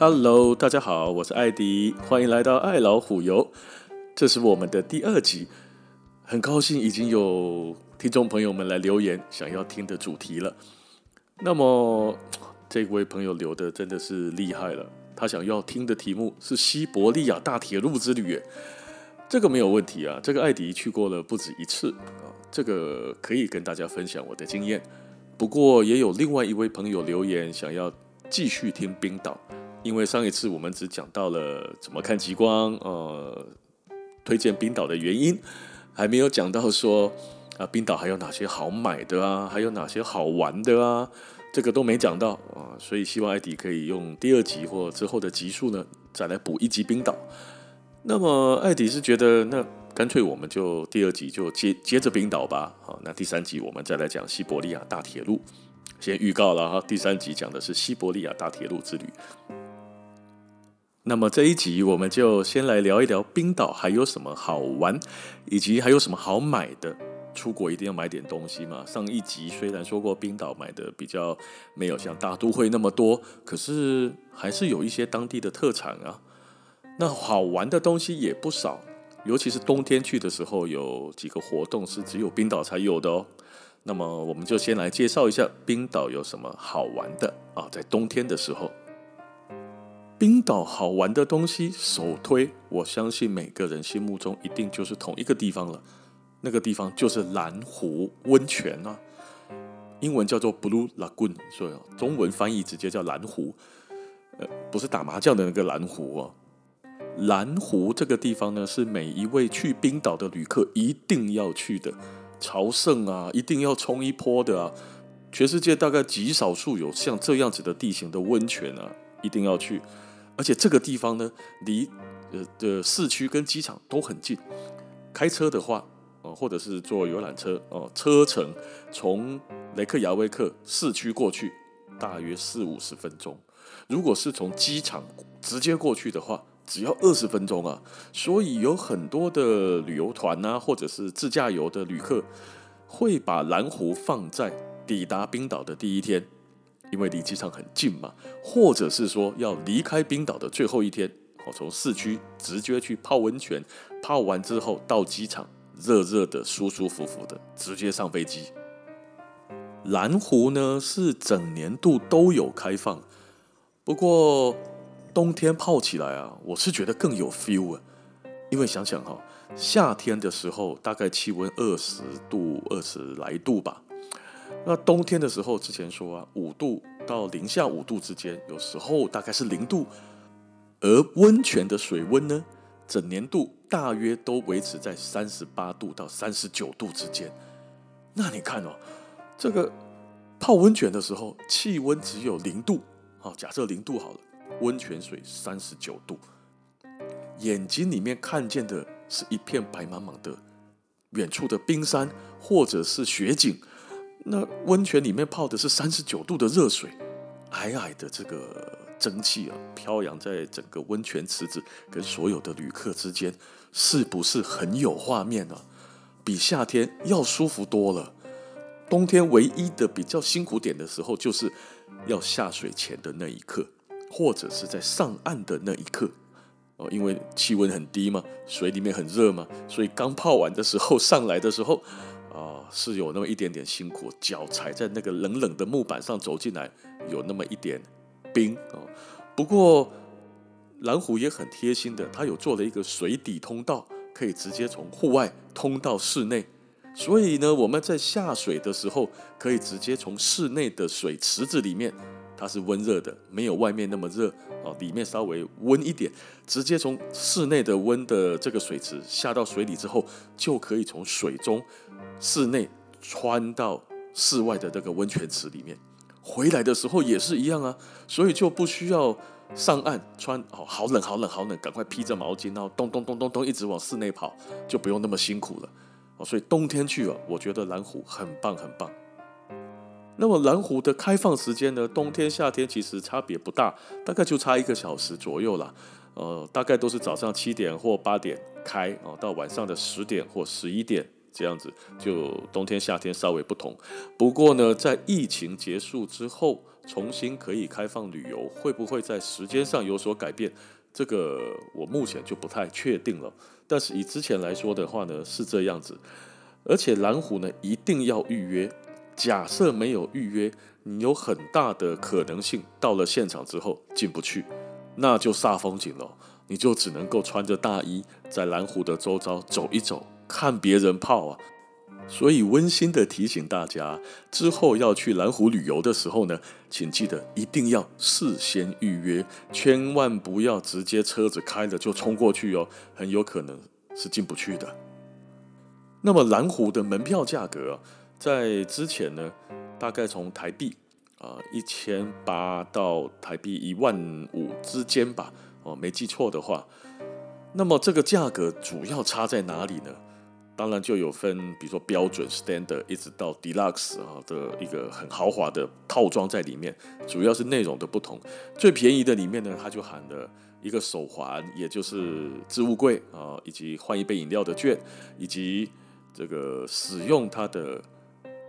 Hello，大家好，我是艾迪，欢迎来到爱老虎游。这是我们的第二集，很高兴已经有听众朋友们来留言想要听的主题了。那么这位朋友留的真的是厉害了，他想要听的题目是西伯利亚大铁路之旅。这个没有问题啊，这个艾迪去过了不止一次啊，这个可以跟大家分享我的经验。不过也有另外一位朋友留言想要继续听冰岛，因为上一次我们只讲到了怎么看极光，呃。推荐冰岛的原因还没有讲到说啊，冰岛还有哪些好买的啊，还有哪些好玩的啊，这个都没讲到啊，所以希望艾迪可以用第二集或之后的集数呢，再来补一集冰岛。那么艾迪是觉得，那干脆我们就第二集就接接着冰岛吧。好，那第三集我们再来讲西伯利亚大铁路。先预告了哈，第三集讲的是西伯利亚大铁路之旅。那么这一集我们就先来聊一聊冰岛还有什么好玩，以及还有什么好买的。出国一定要买点东西嘛。上一集虽然说过冰岛买的比较没有像大都会那么多，可是还是有一些当地的特产啊。那好玩的东西也不少，尤其是冬天去的时候，有几个活动是只有冰岛才有的哦。那么我们就先来介绍一下冰岛有什么好玩的啊，在冬天的时候。冰岛好玩的东西，首推，我相信每个人心目中一定就是同一个地方了。那个地方就是蓝湖温泉啊，英文叫做 Blue Lagoon，所以中文翻译直接叫蓝湖。呃，不是打麻将的那个蓝湖哦。蓝湖这个地方呢，是每一位去冰岛的旅客一定要去的，朝圣啊，一定要冲一波的啊。全世界大概极少数有像这样子的地形的温泉啊，一定要去。而且这个地方呢，离呃的市区跟机场都很近。开车的话，哦，或者是坐游览车，哦，车程从雷克雅未克市区过去，大约四五十分钟。如果是从机场直接过去的话，只要二十分钟啊。所以有很多的旅游团啊，或者是自驾游的旅客，会把蓝湖放在抵达冰岛的第一天。因为离机场很近嘛，或者是说要离开冰岛的最后一天，哦，从市区直接去泡温泉，泡完之后到机场，热热的、舒舒服服的，直接上飞机。蓝湖呢是整年度都有开放，不过冬天泡起来啊，我是觉得更有 feel 啊，因为想想哈，夏天的时候大概气温二十度、二十来度吧。那冬天的时候，之前说啊，五度到零下五度之间，有时候大概是零度。而温泉的水温呢，整年度大约都维持在三十八度到三十九度之间。那你看哦，这个泡温泉的时候，气温只有零度，好，假设零度好了，温泉水三十九度，眼睛里面看见的是一片白茫茫的远处的冰山或者是雪景。那温泉里面泡的是三十九度的热水，矮矮的这个蒸汽啊，飘扬在整个温泉池子跟所有的旅客之间，是不是很有画面呢？比夏天要舒服多了。冬天唯一的比较辛苦点的时候，就是要下水前的那一刻，或者是在上岸的那一刻哦，因为气温很低嘛，水里面很热嘛，所以刚泡完的时候上来的时候。啊，是有那么一点点辛苦，脚踩在那个冷冷的木板上走进来，有那么一点冰啊。不过蓝虎也很贴心的，它有做了一个水底通道，可以直接从户外通到室内。所以呢，我们在下水的时候，可以直接从室内的水池子里面，它是温热的，没有外面那么热哦，里面稍微温一点，直接从室内的温的这个水池下到水里之后，就可以从水中。室内穿到室外的这个温泉池里面，回来的时候也是一样啊，所以就不需要上岸穿哦，好冷好冷好冷，赶快披着毛巾，然后咚咚咚咚咚一直往室内跑，就不用那么辛苦了哦。所以冬天去啊，我觉得蓝湖很棒很棒。那么蓝湖的开放时间呢，冬天夏天其实差别不大，大概就差一个小时左右啦。呃，大概都是早上七点或八点开哦，到晚上的十点或十一点。这样子就冬天夏天稍微不同。不过呢，在疫情结束之后，重新可以开放旅游，会不会在时间上有所改变？这个我目前就不太确定了。但是以之前来说的话呢，是这样子。而且蓝湖呢，一定要预约。假设没有预约，你有很大的可能性到了现场之后进不去，那就煞风景了。你就只能够穿着大衣在蓝湖的周遭走一走，看别人泡啊。所以温馨的提醒大家，之后要去蓝湖旅游的时候呢，请记得一定要事先预约，千万不要直接车子开了就冲过去哦，很有可能是进不去的。那么蓝湖的门票价格，在之前呢，大概从台币啊一千八到台币一万五之间吧，哦，没记错的话。那么这个价格主要差在哪里呢？当然就有分，比如说标准 standard 一直到 deluxe 啊的一个很豪华的套装在里面，主要是内容的不同。最便宜的里面呢，它就含了一个手环，也就是置物柜啊，以及换一杯饮料的券，以及这个使用它的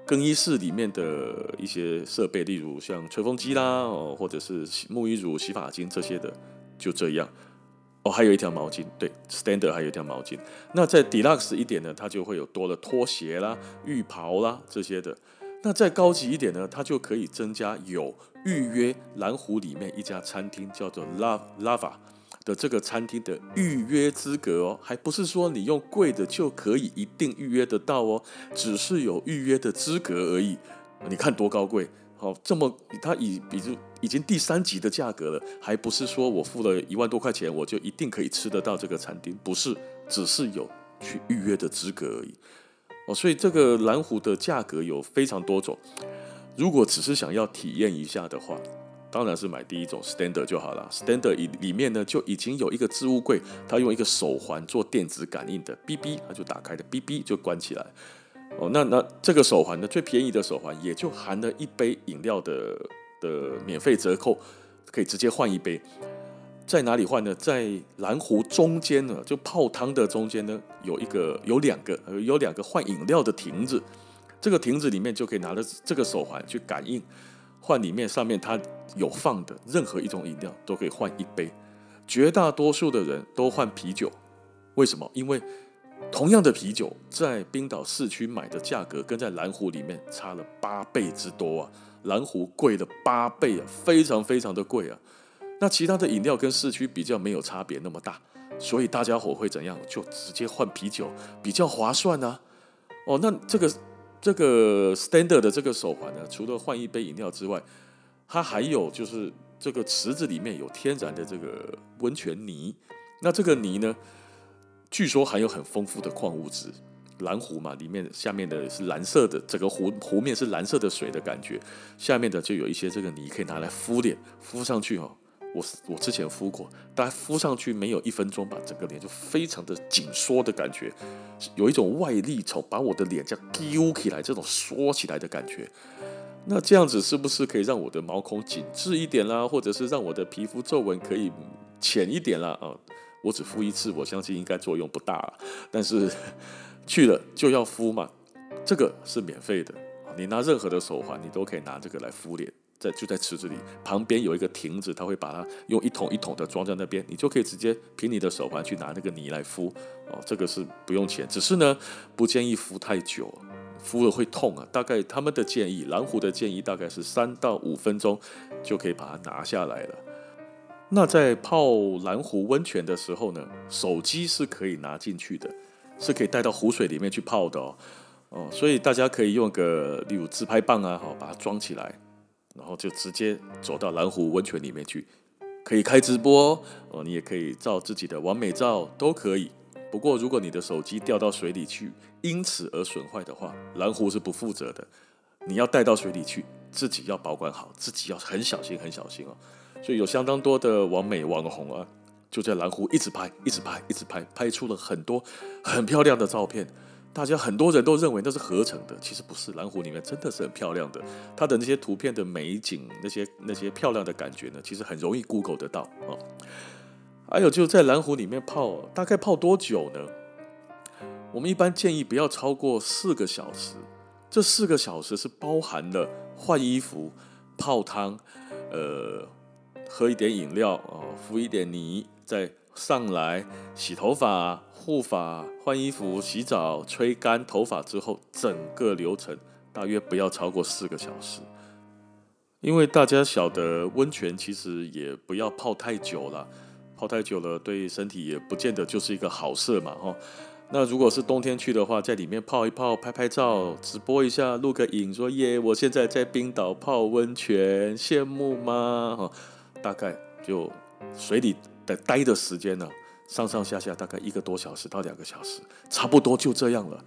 更衣室里面的一些设备，例如像吹风机啦，哦，或者是沐浴乳、洗发精这些的，就这样。哦，还有一条毛巾，对，Standard 还有一条毛巾。那在 Deluxe 一点呢，它就会有多了拖鞋啦、浴袍啦这些的。那再高级一点呢，它就可以增加有预约蓝湖里面一家餐厅叫做 Love Lava 的这个餐厅的预约资格哦，还不是说你用贵的就可以一定预约得到哦，只是有预约的资格而已。你看多高贵。好，这么它已比如已经第三级的价格了，还不是说我付了一万多块钱，我就一定可以吃得到这个餐厅？不是，只是有去预约的资格而已。哦，所以这个蓝湖的价格有非常多种。如果只是想要体验一下的话，当然是买第一种 Standard 就好了。Standard 里里面呢就已经有一个置物柜，它用一个手环做电子感应的，哔哔它就打开的，哔哔就关起来。哦，那那这个手环呢，最便宜的手环也就含了一杯饮料的的免费折扣，可以直接换一杯。在哪里换呢？在蓝湖中间呢，就泡汤的中间呢，有一个有两个有两个换饮料的亭子。这个亭子里面就可以拿着这个手环去感应，换里面上面它有放的任何一种饮料都可以换一杯。绝大多数的人都换啤酒，为什么？因为同样的啤酒，在冰岛市区买的价格跟在蓝湖里面差了八倍之多啊！蓝湖贵了八倍啊，非常非常的贵啊。那其他的饮料跟市区比较没有差别那么大，所以大家伙会怎样？就直接换啤酒，比较划算啊。哦，那这个这个 standard 的这个手环呢，除了换一杯饮料之外，它还有就是这个池子里面有天然的这个温泉泥。那这个泥呢？据说含有很丰富的矿物质，蓝湖嘛，里面下面的是蓝色的，整个湖湖面是蓝色的水的感觉，下面的就有一些这个泥可以拿来敷脸，敷上去哦。我我之前敷过，大概敷上去没有一分钟吧，整个脸就非常的紧缩的感觉，有一种外力从把我的脸这样揪起来，这种缩起来的感觉。那这样子是不是可以让我的毛孔紧致一点啦，或者是让我的皮肤皱纹可以浅一点啦？啊？我只敷一次，我相信应该作用不大，但是去了就要敷嘛，这个是免费的。你拿任何的手环，你都可以拿这个来敷脸，在就在池子里旁边有一个亭子，他会把它用一桶一桶的装在那边，你就可以直接凭你的手环去拿那个泥来敷。哦，这个是不用钱，只是呢不建议敷太久，敷了会痛啊。大概他们的建议，蓝湖的建议大概是三到五分钟就可以把它拿下来了。那在泡蓝湖温泉的时候呢，手机是可以拿进去的，是可以带到湖水里面去泡的哦。哦，所以大家可以用个例如自拍棒啊，好把它装起来，然后就直接走到蓝湖温泉里面去，可以开直播哦。你也可以照自己的完美照都可以。不过如果你的手机掉到水里去，因此而损坏的话，蓝湖是不负责的。你要带到水里去，自己要保管好，自己要很小心很小心哦。所以有相当多的完美网红啊，就在蓝湖一直拍，一直拍，一直拍，拍出了很多很漂亮的照片。大家很多人都认为那是合成的，其实不是。蓝湖里面真的是很漂亮的，它的那些图片的美景，那些那些漂亮的感觉呢，其实很容易 Google 得到啊。还有就在蓝湖里面泡，大概泡多久呢？我们一般建议不要超过四个小时。这四个小时是包含了换衣服、泡汤、呃，喝一点饮料啊，敷一点泥，再上来洗头发、护发、换衣服、洗澡、吹干头发之后，整个流程大约不要超过四个小时。因为大家晓得，温泉其实也不要泡太久了，泡太久了对身体也不见得就是一个好事嘛，哈。那如果是冬天去的话，在里面泡一泡，拍拍照，直播一下，录个影，说耶，我现在在冰岛泡温泉，羡慕吗？哈，大概就水里的待的时间呢，上上下下大概一个多小时到两个小时，差不多就这样了。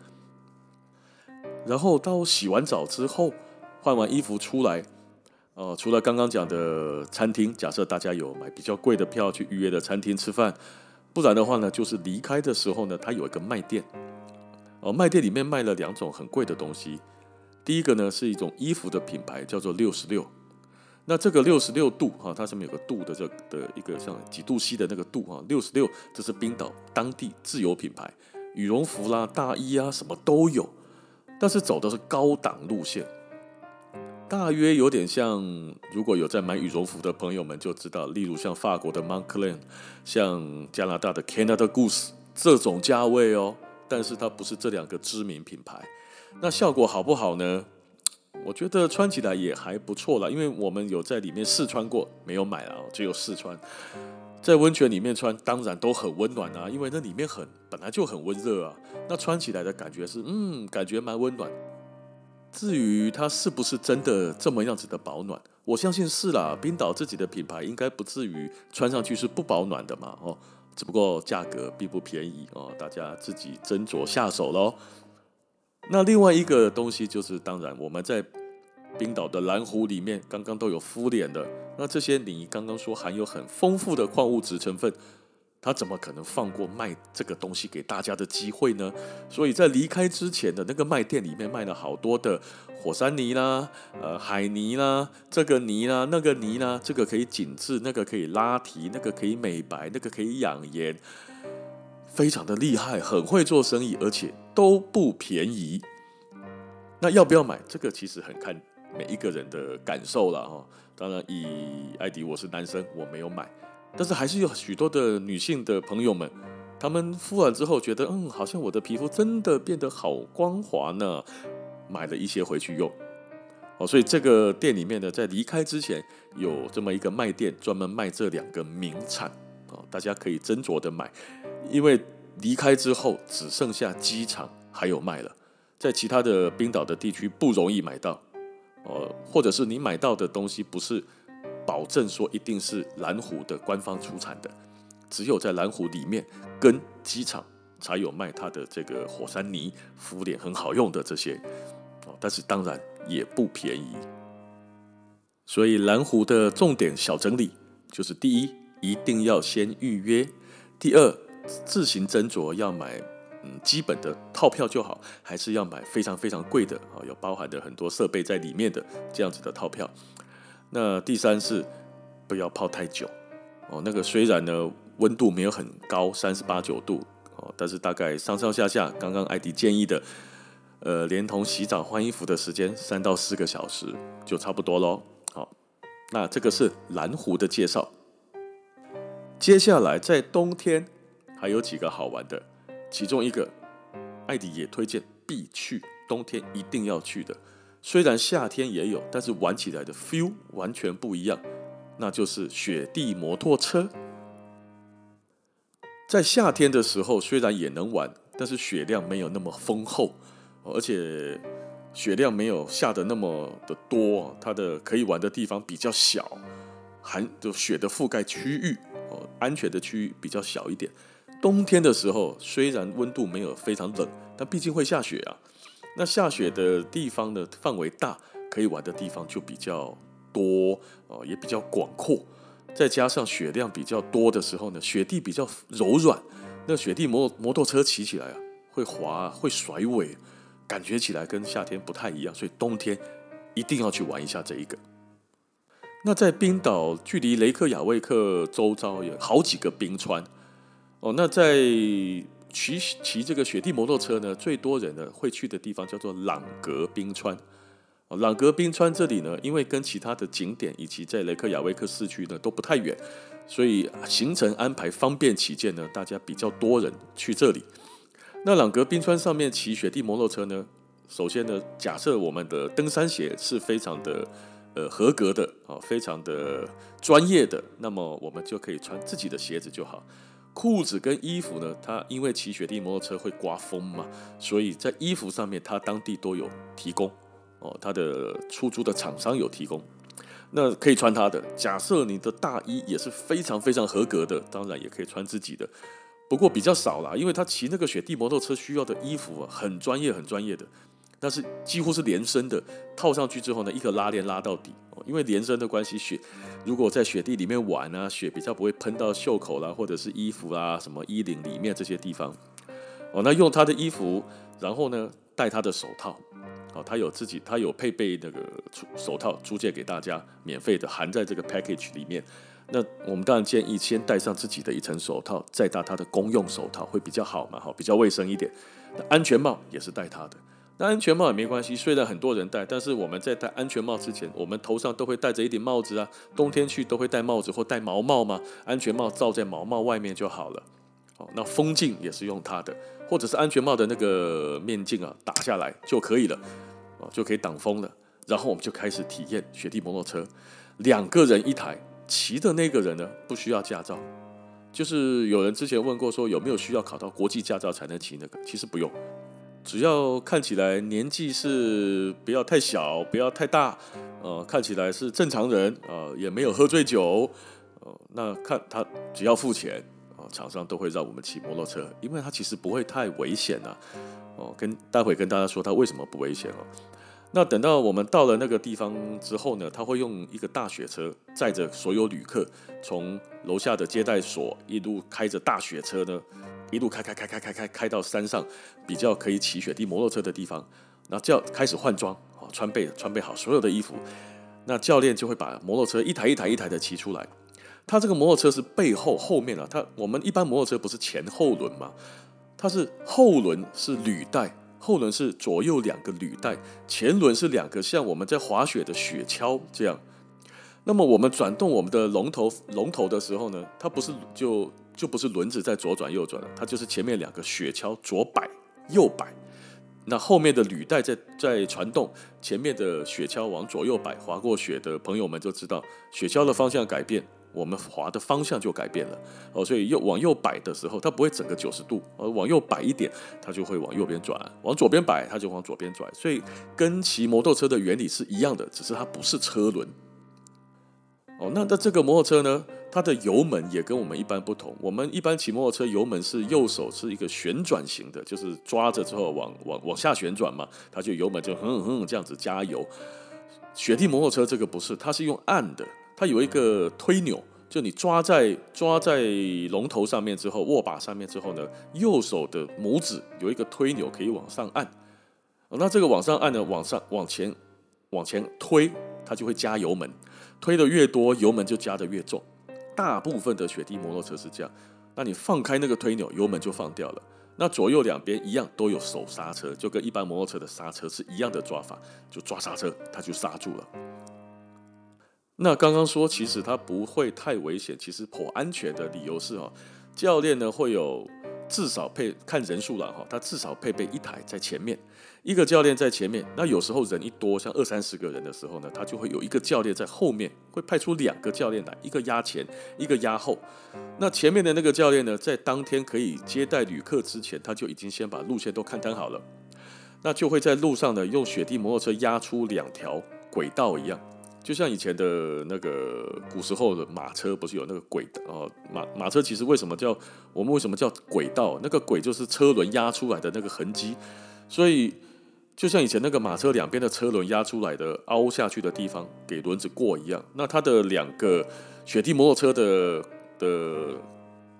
然后到洗完澡之后，换完衣服出来，呃，除了刚刚讲的餐厅，假设大家有买比较贵的票去预约的餐厅吃饭。不然的话呢，就是离开的时候呢，它有一个卖店，哦，卖店里面卖了两种很贵的东西。第一个呢是一种衣服的品牌，叫做六十六。那这个六十六度哈，它上面有个度的这的一个像几度 C 的那个度哈，六十六这是冰岛当地自有品牌，羽绒服啦、大衣啊什么都有，但是走的是高档路线。大约有点像，如果有在买羽绒服的朋友们就知道，例如像法国的 Moncler，像加拿大的 Canada Goose 这种价位哦。但是它不是这两个知名品牌，那效果好不好呢？我觉得穿起来也还不错啦，因为我们有在里面试穿过，没有买啊，只有试穿。在温泉里面穿，当然都很温暖啊，因为那里面很本来就很温热啊。那穿起来的感觉是，嗯，感觉蛮温暖。至于它是不是真的这么样子的保暖，我相信是啦。冰岛自己的品牌应该不至于穿上去是不保暖的嘛，哦，只不过价格并不便宜哦，大家自己斟酌下手喽。那另外一个东西就是，当然我们在冰岛的蓝湖里面刚刚都有敷脸的，那这些你刚刚说含有很丰富的矿物质成分。他怎么可能放过卖这个东西给大家的机会呢？所以在离开之前的那个卖店里面卖了好多的火山泥啦、呃海泥啦、这个泥啦、那个泥啦，这个可以紧致，那个可以拉提，那个可以美白，那个可以养颜，非常的厉害，很会做生意，而且都不便宜。那要不要买？这个其实很看每一个人的感受了哈。当然，以艾迪我是男生，我没有买。但是还是有许多的女性的朋友们，她们敷完之后觉得，嗯，好像我的皮肤真的变得好光滑呢，买了一些回去用。哦，所以这个店里面呢，在离开之前有这么一个卖店，专门卖这两个名产，哦，大家可以斟酌的买，因为离开之后只剩下机场还有卖了，在其他的冰岛的地区不容易买到，呃，或者是你买到的东西不是。保证说一定是蓝湖的官方出产的，只有在蓝湖里面跟机场才有卖它的这个火山泥敷脸很好用的这些哦，但是当然也不便宜。所以蓝湖的重点小整理就是：第一，一定要先预约；第二，自行斟酌要买嗯基本的套票就好，还是要买非常非常贵的啊，有包含的很多设备在里面的这样子的套票。那第三是不要泡太久哦。那个虽然呢温度没有很高，三十八九度哦，但是大概上上下下，刚刚艾迪建议的，呃，连同洗澡换衣服的时间三到四个小时就差不多喽。好，那这个是蓝湖的介绍。接下来在冬天还有几个好玩的，其中一个艾迪也推荐必去，冬天一定要去的。虽然夏天也有，但是玩起来的 feel 完全不一样，那就是雪地摩托车。在夏天的时候，虽然也能玩，但是雪量没有那么丰厚，而且雪量没有下的那么的多，它的可以玩的地方比较小，含就雪的覆盖区域哦，安全的区域比较小一点。冬天的时候，虽然温度没有非常冷，但毕竟会下雪啊。那下雪的地方的范围大，可以玩的地方就比较多哦，也比较广阔。再加上雪量比较多的时候呢，雪地比较柔软，那雪地摩摩托车骑起来啊，会滑会甩尾，感觉起来跟夏天不太一样。所以冬天一定要去玩一下这一个。那在冰岛，距离雷克雅未克周遭有好几个冰川哦。那在骑骑这个雪地摩托车呢，最多人呢会去的地方叫做朗格冰川。朗格冰川这里呢，因为跟其他的景点以及在雷克雅未克市区呢都不太远，所以行程安排方便起见呢，大家比较多人去这里。那朗格冰川上面骑雪地摩托车呢，首先呢，假设我们的登山鞋是非常的呃合格的啊，非常的专业的，那么我们就可以穿自己的鞋子就好。裤子跟衣服呢，它因为骑雪地摩托车会刮风嘛，所以在衣服上面它当地都有提供。哦，他的出租的厂商有提供，那可以穿他的。假设你的大衣也是非常非常合格的，当然也可以穿自己的。不过比较少啦，因为他骑那个雪地摩托车需要的衣服啊，很专业很专业的，但是几乎是连身的，套上去之后呢，一个拉链拉到底。哦，因为连身的关系，雪如果在雪地里面玩啊，雪比较不会喷到袖口啦，或者是衣服啦，什么衣领里面这些地方。哦，那用他的衣服，然后呢，戴他的手套。哦，他有自己，他有配备那个手套租借给大家，免费的含在这个 package 里面。那我们当然建议先戴上自己的一层手套，再戴他的公用手套会比较好嘛，好，比较卫生一点。那安全帽也是戴他的，戴安全帽也没关系，虽然很多人戴，但是我们在戴安全帽之前，我们头上都会戴着一顶帽子啊，冬天去都会戴帽子或戴毛帽嘛，安全帽罩在毛帽外面就好了。好，那风镜也是用它的。或者是安全帽的那个面镜啊，打下来就可以了，哦，就可以挡风了。然后我们就开始体验雪地摩托车，两个人一台，骑的那个人呢，不需要驾照。就是有人之前问过说有没有需要考到国际驾照才能骑那个，其实不用，只要看起来年纪是不要太小，不要太大，呃，看起来是正常人，呃，也没有喝醉酒，呃，那看他只要付钱。呃厂商都会让我们骑摩托车，因为它其实不会太危险呐。哦，跟待会跟大家说它为什么不危险哦。那等到我们到了那个地方之后呢，他会用一个大雪车载着所有旅客，从楼下的接待所一路开着大雪车呢，一路开开开开开开开到山上比较可以骑雪地摩托车的地方，然后就要开始换装啊，穿备穿备好所有的衣服，那教练就会把摩托车一台一台一台的骑出来。它这个摩托车是背后后面啊，它我们一般摩托车不是前后轮吗？它是后轮是履带，后轮是左右两个履带，前轮是两个像我们在滑雪的雪橇这样。那么我们转动我们的龙头龙头的时候呢，它不是就就不是轮子在左转右转了，它就是前面两个雪橇左摆右摆，那后面的履带在在传动，前面的雪橇往左右摆，滑过雪的朋友们就知道雪橇的方向改变。我们滑的方向就改变了哦，所以右往右摆的时候，它不会整个九十度，而往右摆一点，它就会往右边转；往左边摆，它就往左边转。所以跟骑摩托车的原理是一样的，只是它不是车轮。哦，那那这个摩托车呢，它的油门也跟我们一般不同。我们一般骑摩托车油门是右手是一个旋转型的，就是抓着之后往往往下旋转嘛，它就油门就哼哼这样子加油。雪地摩托车这个不是，它是用按的。它有一个推钮，就你抓在抓在龙头上面之后，握把上面之后呢，右手的拇指有一个推钮可以往上按。那这个往上按呢，往上往前往前推，它就会加油门，推的越多，油门就加的越重。大部分的雪地摩托车是这样。那你放开那个推钮，油门就放掉了。那左右两边一样都有手刹车，就跟一般摩托车的刹车是一样的抓法，就抓刹车，它就刹住了。那刚刚说，其实它不会太危险，其实颇安全的理由是哦，教练呢会有至少配看人数了哈，他至少配备一台在前面，一个教练在前面。那有时候人一多，像二三十个人的时候呢，他就会有一个教练在后面，会派出两个教练来，一个压前，一个压后。那前面的那个教练呢，在当天可以接待旅客之前，他就已经先把路线都勘探好了，那就会在路上呢用雪地摩托车压出两条轨道一样。就像以前的那个古时候的马车，不是有那个轨道哦？马马车其实为什么叫我们为什么叫轨道？那个轨就是车轮压出来的那个痕迹，所以就像以前那个马车两边的车轮压出来的凹下去的地方给轮子过一样。那它的两个雪地摩托车的的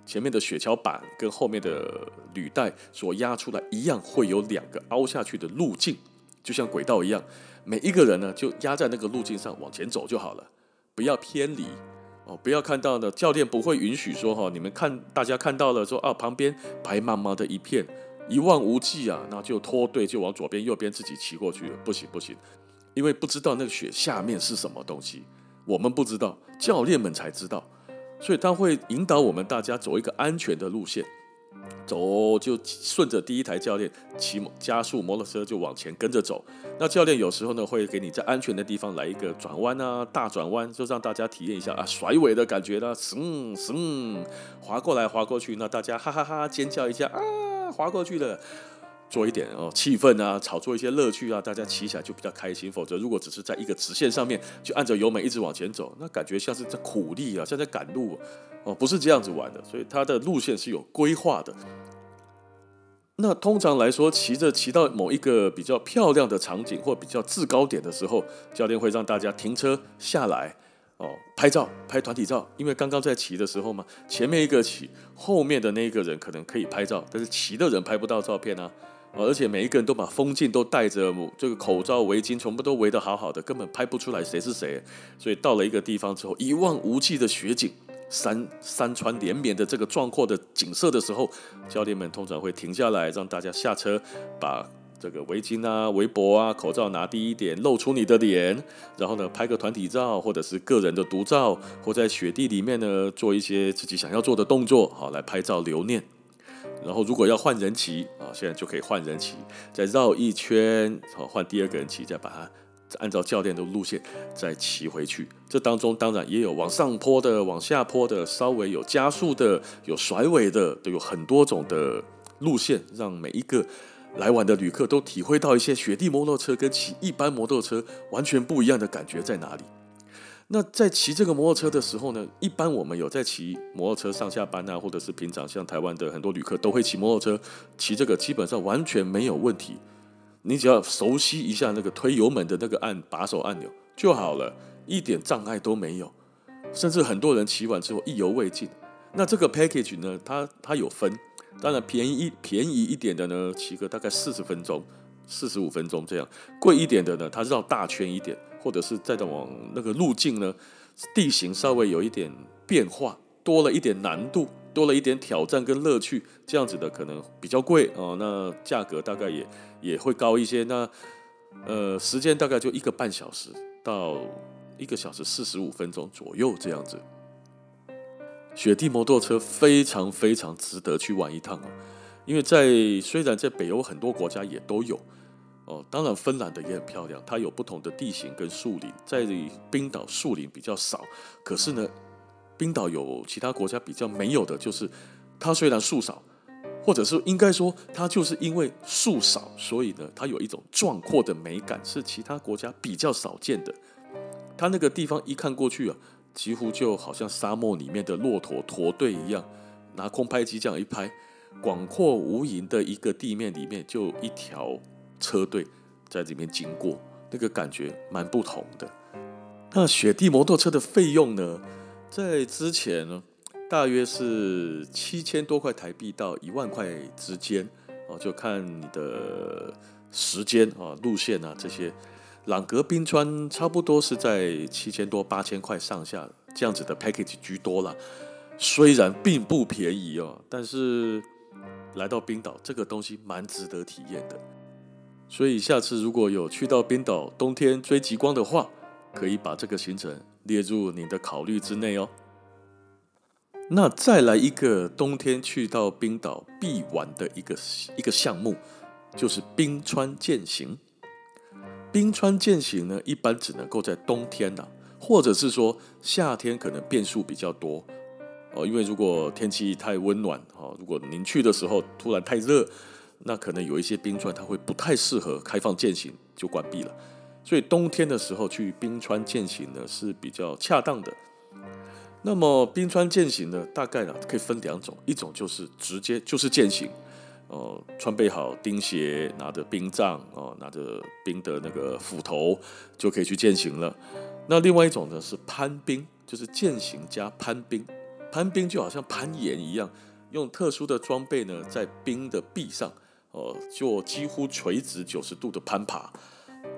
前面的雪橇板跟后面的履带所压出来一样，会有两个凹下去的路径，就像轨道一样。每一个人呢，就压在那个路径上往前走就好了，不要偏离哦，不要看到呢，教练不会允许说哈，你们看大家看到了说啊，旁边白茫茫的一片，一望无际啊，那就脱队就往左边右边自己骑过去了，不行不行，因为不知道那个雪下面是什么东西，我们不知道，教练们才知道，所以他会引导我们大家走一个安全的路线。走就顺着第一台教练骑加速摩托车就往前跟着走。那教练有时候呢会给你在安全的地方来一个转弯啊，大转弯，就让大家体验一下啊甩尾的感觉呢，嗯嗯，划过来划过去，那大家哈哈哈尖叫一下啊，划过去了。做一点哦，气氛啊，炒作一些乐趣啊，大家骑起来就比较开心。否则，如果只是在一个直线上面就按着油门一直往前走，那感觉像是在苦力啊，像在赶路哦，不是这样子玩的。所以它的路线是有规划的。那通常来说，骑着骑到某一个比较漂亮的场景或比较制高点的时候，教练会让大家停车下来哦，拍照拍团体照。因为刚刚在骑的时候嘛，前面一个骑，后面的那一个人可能可以拍照，但是骑的人拍不到照片啊。而且每一个人都把风镜都戴着，这个口罩、围巾全部都围得好好的，根本拍不出来谁是谁。所以到了一个地方之后，一望无际的雪景，山山川连绵的这个壮阔的景色的时候，教练们通常会停下来，让大家下车，把这个围巾啊、围脖啊、口罩拿低一点，露出你的脸，然后呢，拍个团体照，或者是个人的独照，或在雪地里面呢，做一些自己想要做的动作，好来拍照留念。然后，如果要换人骑啊，现在就可以换人骑，再绕一圈，好换第二个人骑，再把它按照教练的路线再骑回去。这当中当然也有往上坡的、往下坡的，稍微有加速的、有甩尾的，都有很多种的路线，让每一个来玩的旅客都体会到一些雪地摩托车跟骑一般摩托车完全不一样的感觉在哪里。那在骑这个摩托车的时候呢，一般我们有在骑摩托车上下班啊，或者是平常像台湾的很多旅客都会骑摩托车，骑这个基本上完全没有问题。你只要熟悉一下那个推油门的那个按把手按钮就好了，一点障碍都没有。甚至很多人骑完之后意犹未尽。那这个 package 呢，它它有分，当然便宜便宜一点的呢，骑个大概四十分钟、四十五分钟这样；贵一点的呢，它绕大圈一点。或者是再往那个路径呢，地形稍微有一点变化，多了一点难度，多了一点挑战跟乐趣，这样子的可能比较贵哦。那价格大概也也会高一些。那呃，时间大概就一个半小时到一个小时四十五分钟左右这样子。雪地摩托车非常非常值得去玩一趟哦，因为在虽然在北欧很多国家也都有。哦，当然，芬兰的也很漂亮，它有不同的地形跟树林。在冰岛，树林比较少，可是呢，冰岛有其他国家比较没有的，就是它虽然树少，或者是应该说，它就是因为树少，所以呢，它有一种壮阔的美感，是其他国家比较少见的。它那个地方一看过去啊，几乎就好像沙漠里面的骆驼驼队一样，拿空拍机这样一拍，广阔无垠的一个地面里面就一条。车队在这边经过，那个感觉蛮不同的。那雪地摩托车的费用呢，在之前呢，大约是七千多块台币到一万块之间哦，就看你的时间啊、路线啊这些。朗格冰川差不多是在七千多、八千块上下这样子的 package 居多了，虽然并不便宜哦，但是来到冰岛这个东西蛮值得体验的。所以下次如果有去到冰岛冬天追极光的话，可以把这个行程列入你的考虑之内哦。那再来一个冬天去到冰岛必玩的一个一个项目，就是冰川健行。冰川健行呢，一般只能够在冬天呐，或者是说夏天可能变数比较多哦，因为如果天气太温暖哦，如果您去的时候突然太热。那可能有一些冰川，它会不太适合开放健行，就关闭了。所以冬天的时候去冰川健行呢是比较恰当的。那么冰川健行呢，大概呢可以分两种，一种就是直接就是健行，哦、穿备好钉鞋，拿着冰杖，哦、拿着冰的那个斧头就可以去健行了。那另外一种呢是攀冰，就是健行加攀冰，攀冰就好像攀岩一样，用特殊的装备呢在冰的壁上。哦，就几乎垂直九十度的攀爬，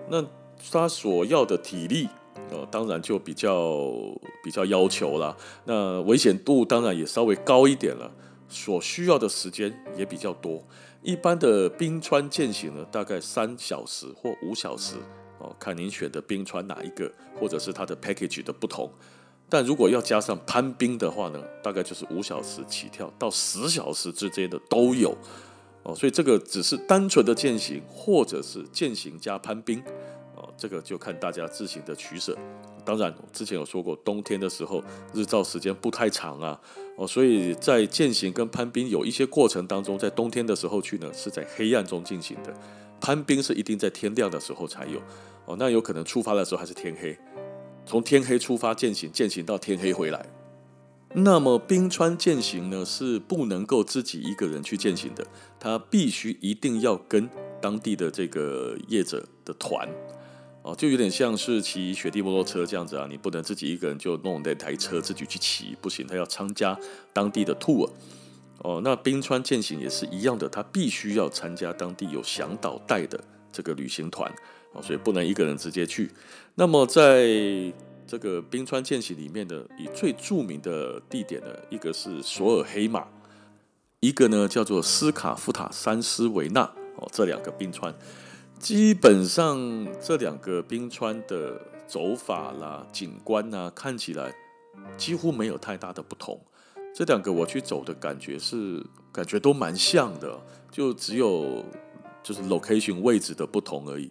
那他所要的体力呃，当然就比较比较要求了。那危险度当然也稍微高一点了，所需要的时间也比较多。一般的冰川健行呢，大概三小时或五小时哦，看您选的冰川哪一个，或者是它的 package 的不同。但如果要加上攀冰的话呢，大概就是五小时起跳到十小时之间的都有哦。所以这个只是单纯的践行，或者是践行加攀冰哦，这个就看大家自行的取舍。当然，之前有说过，冬天的时候日照时间不太长啊哦，所以在践行跟攀冰有一些过程当中，在冬天的时候去呢，是在黑暗中进行的；攀冰是一定在天亮的时候才有哦。那有可能出发的时候还是天黑。从天黑出发践行，践行到天黑回来。那么冰川践行呢，是不能够自己一个人去践行的，他必须一定要跟当地的这个业者的团哦，就有点像是骑雪地摩托车这样子啊，你不能自己一个人就弄那台车自己去骑，不行，他要参加当地的 tour 哦。那冰川践行也是一样的，他必须要参加当地有向导带的这个旅行团。哦所以不能一个人直接去。那么在这个冰川健行里面的，以最著名的地点呢，一个是索尔黑马，一个呢叫做斯卡夫塔山斯维纳。哦，这两个冰川，基本上这两个冰川的走法啦、景观呐，看起来几乎没有太大的不同。这两个我去走的感觉是，感觉都蛮像的，就只有就是 location 位置的不同而已。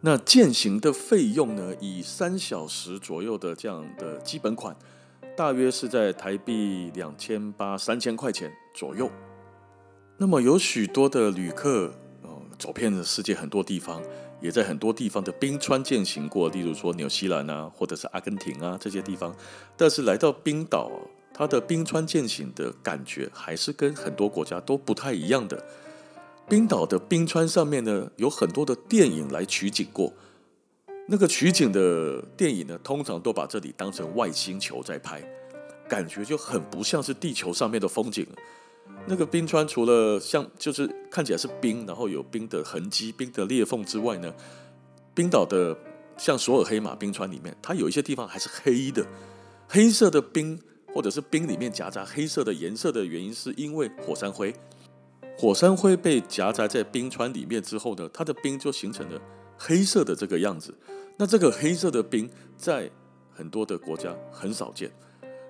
那健行的费用呢？以三小时左右的这样的基本款，大约是在台币两千八、三千块钱左右。那么有许多的旅客，哦，走遍了世界很多地方，也在很多地方的冰川健行过，例如说纽西兰啊，或者是阿根廷啊这些地方。但是来到冰岛，它的冰川健行的感觉还是跟很多国家都不太一样的。冰岛的冰川上面呢，有很多的电影来取景过。那个取景的电影呢，通常都把这里当成外星球在拍，感觉就很不像是地球上面的风景。那个冰川除了像就是看起来是冰，然后有冰的痕迹、冰的裂缝之外呢，冰岛的像索尔黑马冰川里面，它有一些地方还是黑的，黑色的冰或者是冰里面夹杂黑色的颜色的原因，是因为火山灰。火山灰被夹杂在冰川里面之后呢，它的冰就形成了黑色的这个样子。那这个黑色的冰在很多的国家很少见，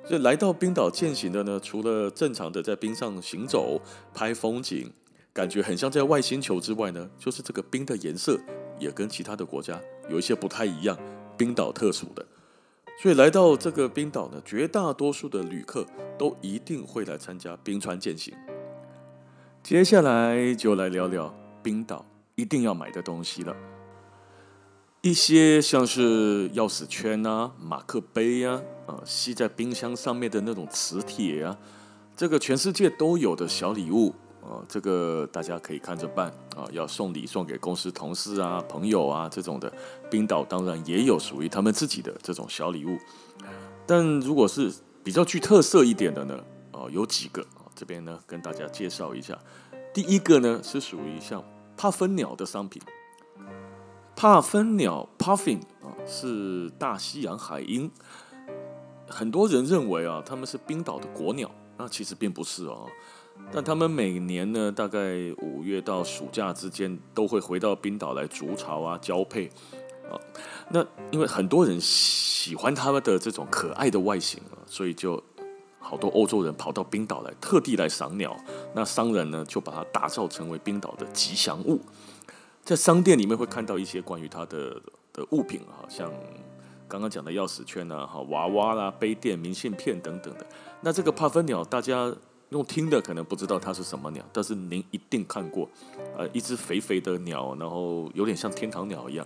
所以来到冰岛践行的呢，除了正常的在冰上行走、拍风景，感觉很像在外星球之外呢，就是这个冰的颜色也跟其他的国家有一些不太一样，冰岛特殊的。所以来到这个冰岛呢，绝大多数的旅客都一定会来参加冰川践行。接下来就来聊聊冰岛一定要买的东西了。一些像是钥匙圈啊、马克杯啊、啊吸在冰箱上面的那种磁铁啊，这个全世界都有的小礼物啊，这个大家可以看着办啊。要送礼送给公司同事啊、朋友啊这种的，冰岛当然也有属于他们自己的这种小礼物。但如果是比较具特色一点的呢，啊，有几个。这边呢，跟大家介绍一下。第一个呢，是属于像帕芬鸟的商品。帕芬鸟 （Puffin） 啊，是大西洋海鹰。很多人认为啊，他们是冰岛的国鸟，那其实并不是哦。但他们每年呢，大概五月到暑假之间，都会回到冰岛来筑巢啊、交配啊。那因为很多人喜欢他们的这种可爱的外形啊，所以就。好多欧洲人跑到冰岛来，特地来赏鸟。那商人呢，就把它打造成为冰岛的吉祥物。在商店里面会看到一些关于它的的物品，哈，像刚刚讲的钥匙圈啊，哈，娃娃啦、杯垫、明信片等等的。那这个帕芬鸟，大家用听的可能不知道它是什么鸟，但是您一定看过，呃，一只肥肥的鸟，然后有点像天堂鸟一样，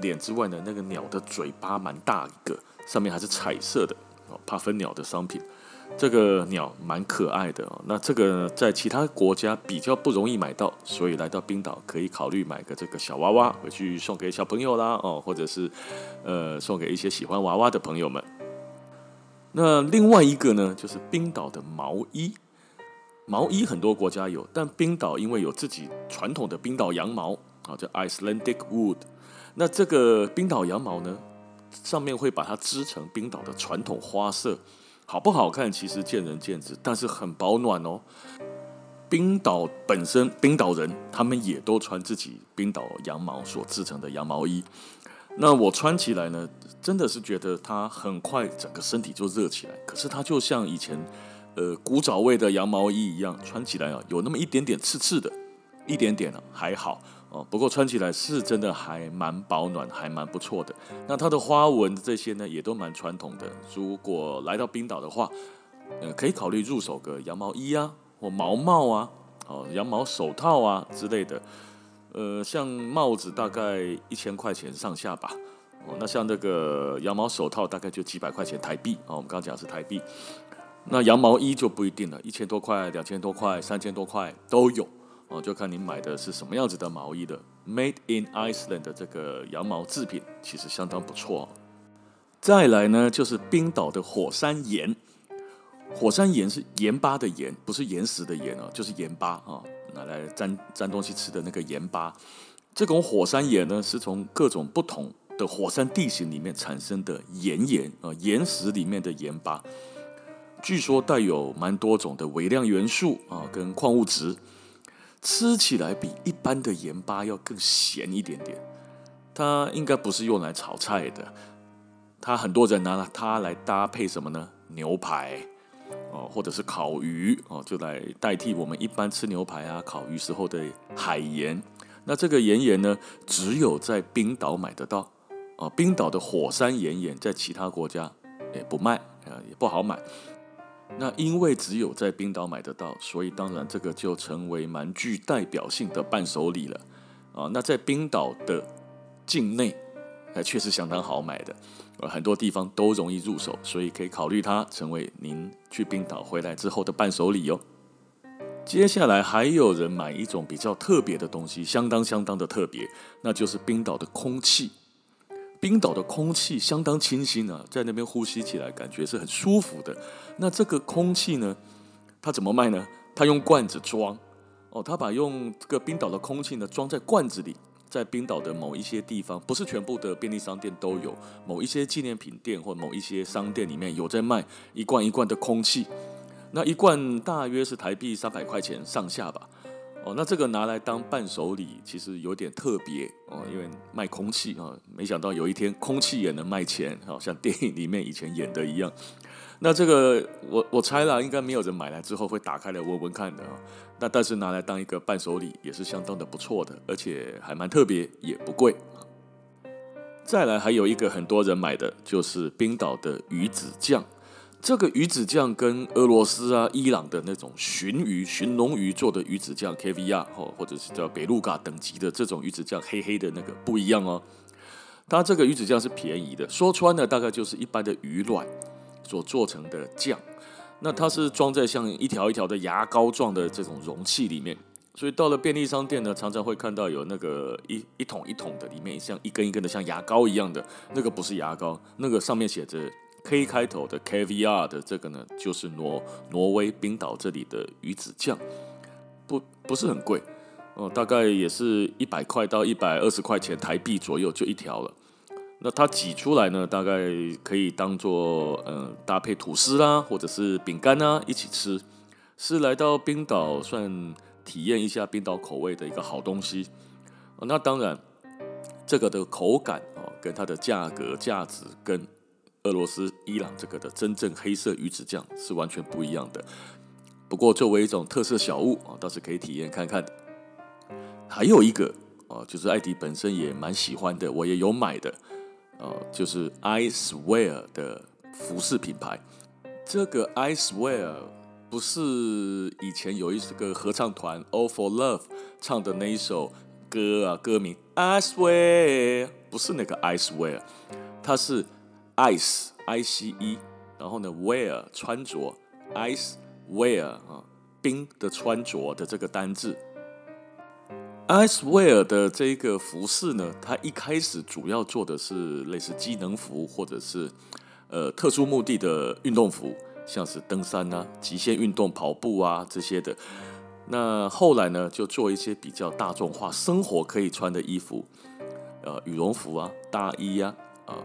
脸之外呢，那个鸟的嘴巴蛮大一个，上面还是彩色的，哦，帕芬鸟的商品。这个鸟蛮可爱的哦，那这个在其他国家比较不容易买到，所以来到冰岛可以考虑买个这个小娃娃回去送给小朋友啦哦，或者是呃送给一些喜欢娃娃的朋友们。那另外一个呢，就是冰岛的毛衣，毛衣很多国家有，但冰岛因为有自己传统的冰岛羊毛啊，叫 Icelandic Wool，那这个冰岛羊毛呢，上面会把它织成冰岛的传统花色，好不好看其实见仁见智，但是很保暖哦。冰岛本身，冰岛人他们也都穿自己冰岛羊毛所制成的羊毛衣。那我穿起来呢，真的是觉得它很快整个身体就热起来。可是它就像以前，呃，古早味的羊毛衣一样，穿起来啊有那么一点点刺刺的，一点点啊还好不过穿起来是真的还蛮保暖，还蛮不错的。那它的花纹这些呢，也都蛮传统的。如果来到冰岛的话，呃，可以考虑入手个羊毛衣啊。或毛帽啊，哦，羊毛手套啊之类的，呃，像帽子大概一千块钱上下吧，哦，那像那个羊毛手套大概就几百块钱台币，哦，我们刚刚讲是台币，那羊毛衣就不一定了，一千多块、两千多块、三千多块都有，哦，就看你买的是什么样子的毛衣的。Made in Iceland 的这个羊毛制品其实相当不错。再来呢，就是冰岛的火山岩。火山岩是盐巴的盐，不是岩石的盐哦，就是盐巴啊，拿来沾沾东西吃的那个盐巴。这种火山岩呢，是从各种不同的火山地形里面产生的岩盐啊，岩石里面的盐巴。据说带有蛮多种的微量元素啊，跟矿物质，吃起来比一般的盐巴要更咸一点点。它应该不是用来炒菜的，它很多人拿它来搭配什么呢？牛排。哦，或者是烤鱼哦，就来代替我们一般吃牛排啊、烤鱼时候的海盐。那这个盐盐呢，只有在冰岛买得到哦。冰岛的火山盐盐在其他国家也不卖啊，也不好买。那因为只有在冰岛买得到，所以当然这个就成为蛮具代表性的伴手礼了啊。那在冰岛的境内，还确实相当好买的。呃，很多地方都容易入手，所以可以考虑它成为您去冰岛回来之后的伴手礼哦。接下来还有人买一种比较特别的东西，相当相当的特别，那就是冰岛的空气。冰岛的空气相当清新啊，在那边呼吸起来感觉是很舒服的。那这个空气呢，它怎么卖呢？它用罐子装哦，它把用这个冰岛的空气呢装在罐子里。在冰岛的某一些地方，不是全部的便利商店都有，某一些纪念品店或某一些商店里面有在卖一罐一罐的空气，那一罐大约是台币三百块钱上下吧。哦，那这个拿来当伴手礼，其实有点特别哦，因为卖空气啊，没想到有一天空气也能卖钱，好像电影里面以前演的一样。那这个我我猜啦，应该没有人买来之后会打开来闻闻看的啊。那但是拿来当一个伴手礼也是相当的不错的，而且还蛮特别，也不贵。再来还有一个很多人买的就是冰岛的鱼子酱。这个鱼子酱跟俄罗斯啊、伊朗的那种鲟鱼、鲟龙鱼做的鱼子酱 caviar 或者是叫北路嘎等级的这种鱼子酱，黑黑的那个不一样哦。它这个鱼子酱是便宜的，说穿了大概就是一般的鱼卵。所做成的酱，那它是装在像一条一条的牙膏状的这种容器里面，所以到了便利商店呢，常常会看到有那个一一桶一桶的，里面像一根一根的像牙膏一样的，那个不是牙膏，那个上面写着 K 开头的 KVR 的这个呢，就是挪挪威冰岛这里的鱼子酱，不不是很贵哦，大概也是一百块到一百二十块钱台币左右就一条了。那它挤出来呢，大概可以当做嗯搭配吐司啦，或者是饼干啊一起吃，是来到冰岛算体验一下冰岛口味的一个好东西。那当然，这个的口感哦，跟它的价格价值跟俄罗斯、伊朗这个的真正黑色鱼子酱是完全不一样的。不过作为一种特色小物啊，倒是可以体验看看。还有一个啊，就是艾迪本身也蛮喜欢的，我也有买的。哦，就是 I swear 的服饰品牌。这个 I swear 不是以前有一个合唱团 All for Love 唱的那一首歌啊，歌名 I swear 不是那个 I swear，它是 Ice I C E，然后呢 Wear 穿着 Icewear 啊，冰的穿着的这个单字。Icewear 的这个服饰呢，它一开始主要做的是类似机能服，或者是呃特殊目的的运动服，像是登山啊、极限运动、跑步啊这些的。那后来呢，就做一些比较大众化、生活可以穿的衣服。呃羽绒服啊、大衣啊、啊、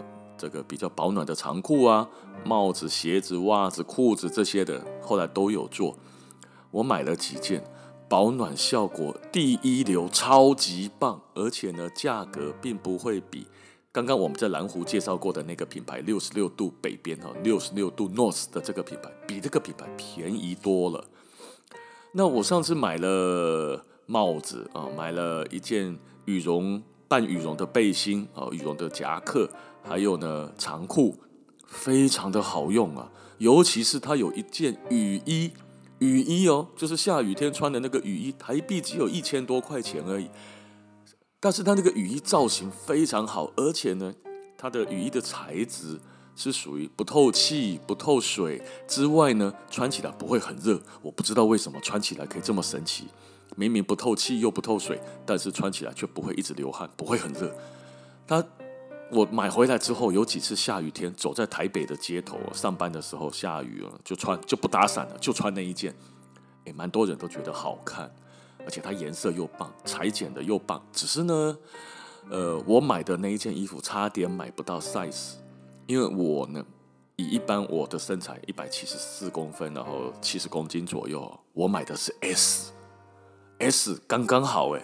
这个比较保暖的长裤啊、帽子、鞋子、袜子、裤子这些的，后来都有做。我买了几件，保暖效果第一流，超级棒，而且呢，价格并不会比刚刚我们在蓝湖介绍过的那个品牌六十六度北边哈，六十六度 North 的这个品牌比这个品牌便宜多了。那我上次买了帽子啊，买了一件羽绒半羽绒的背心啊，羽绒的夹克，还有呢长裤，非常的好用啊，尤其是它有一件雨衣。雨衣哦，就是下雨天穿的那个雨衣，台币只有一千多块钱而已。但是它那个雨衣造型非常好，而且呢，它的雨衣的材质是属于不透气、不透水之外呢，穿起来不会很热。我不知道为什么穿起来可以这么神奇，明明不透气又不透水，但是穿起来却不会一直流汗，不会很热。它。我买回来之后，有几次下雨天走在台北的街头，上班的时候下雨了，就穿就不打伞了，就穿那一件，也蛮多人都觉得好看，而且它颜色又棒，裁剪的又棒。只是呢，呃，我买的那一件衣服差点买不到 size，因为我呢，以一般我的身材一百七十四公分，然后七十公斤左右，我买的是 S，S 刚刚好哎。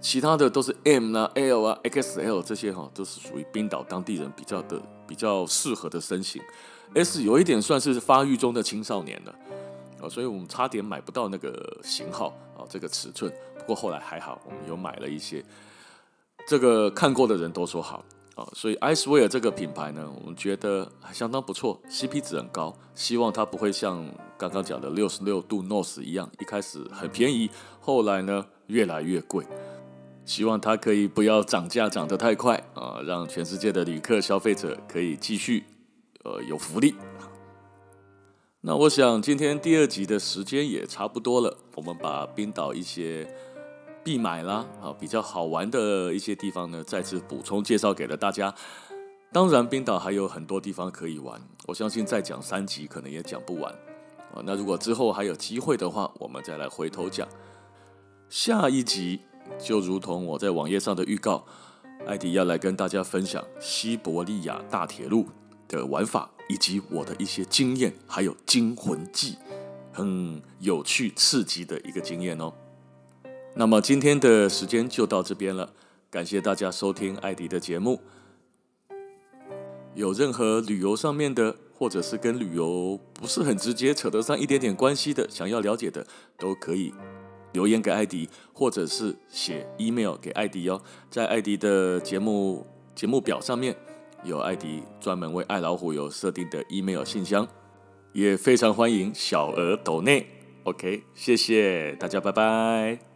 其他的都是 M 啊、L 啊、XL 这些哈，都是属于冰岛当地人比较的比较适合的身形。S 有一点算是发育中的青少年了啊，所以我们差点买不到那个型号啊，这个尺寸。不过后来还好，我们有买了一些。这个看过的人都说好啊，所以 Icewear 这个品牌呢，我们觉得还相当不错，CP 值很高。希望它不会像刚刚讲的六十六度 North 一样，一开始很便宜，后来呢越来越贵。希望它可以不要涨价涨得太快啊，让全世界的旅客消费者可以继续呃有福利。那我想今天第二集的时间也差不多了，我们把冰岛一些必买啦啊比较好玩的一些地方呢，再次补充介绍给了大家。当然，冰岛还有很多地方可以玩，我相信再讲三集可能也讲不完啊。那如果之后还有机会的话，我们再来回头讲下一集。就如同我在网页上的预告，艾迪要来跟大家分享西伯利亚大铁路的玩法，以及我的一些经验，还有惊魂记，很有趣刺激的一个经验哦。那么今天的时间就到这边了，感谢大家收听艾迪的节目。有任何旅游上面的，或者是跟旅游不是很直接扯得上一点点关系的，想要了解的，都可以。留言给艾迪，或者是写 email 给艾迪哦，在艾迪的节目节目表上面有艾迪专门为爱老虎有设定的 email 信箱，也非常欢迎小额抖内。OK，谢谢大家，拜拜。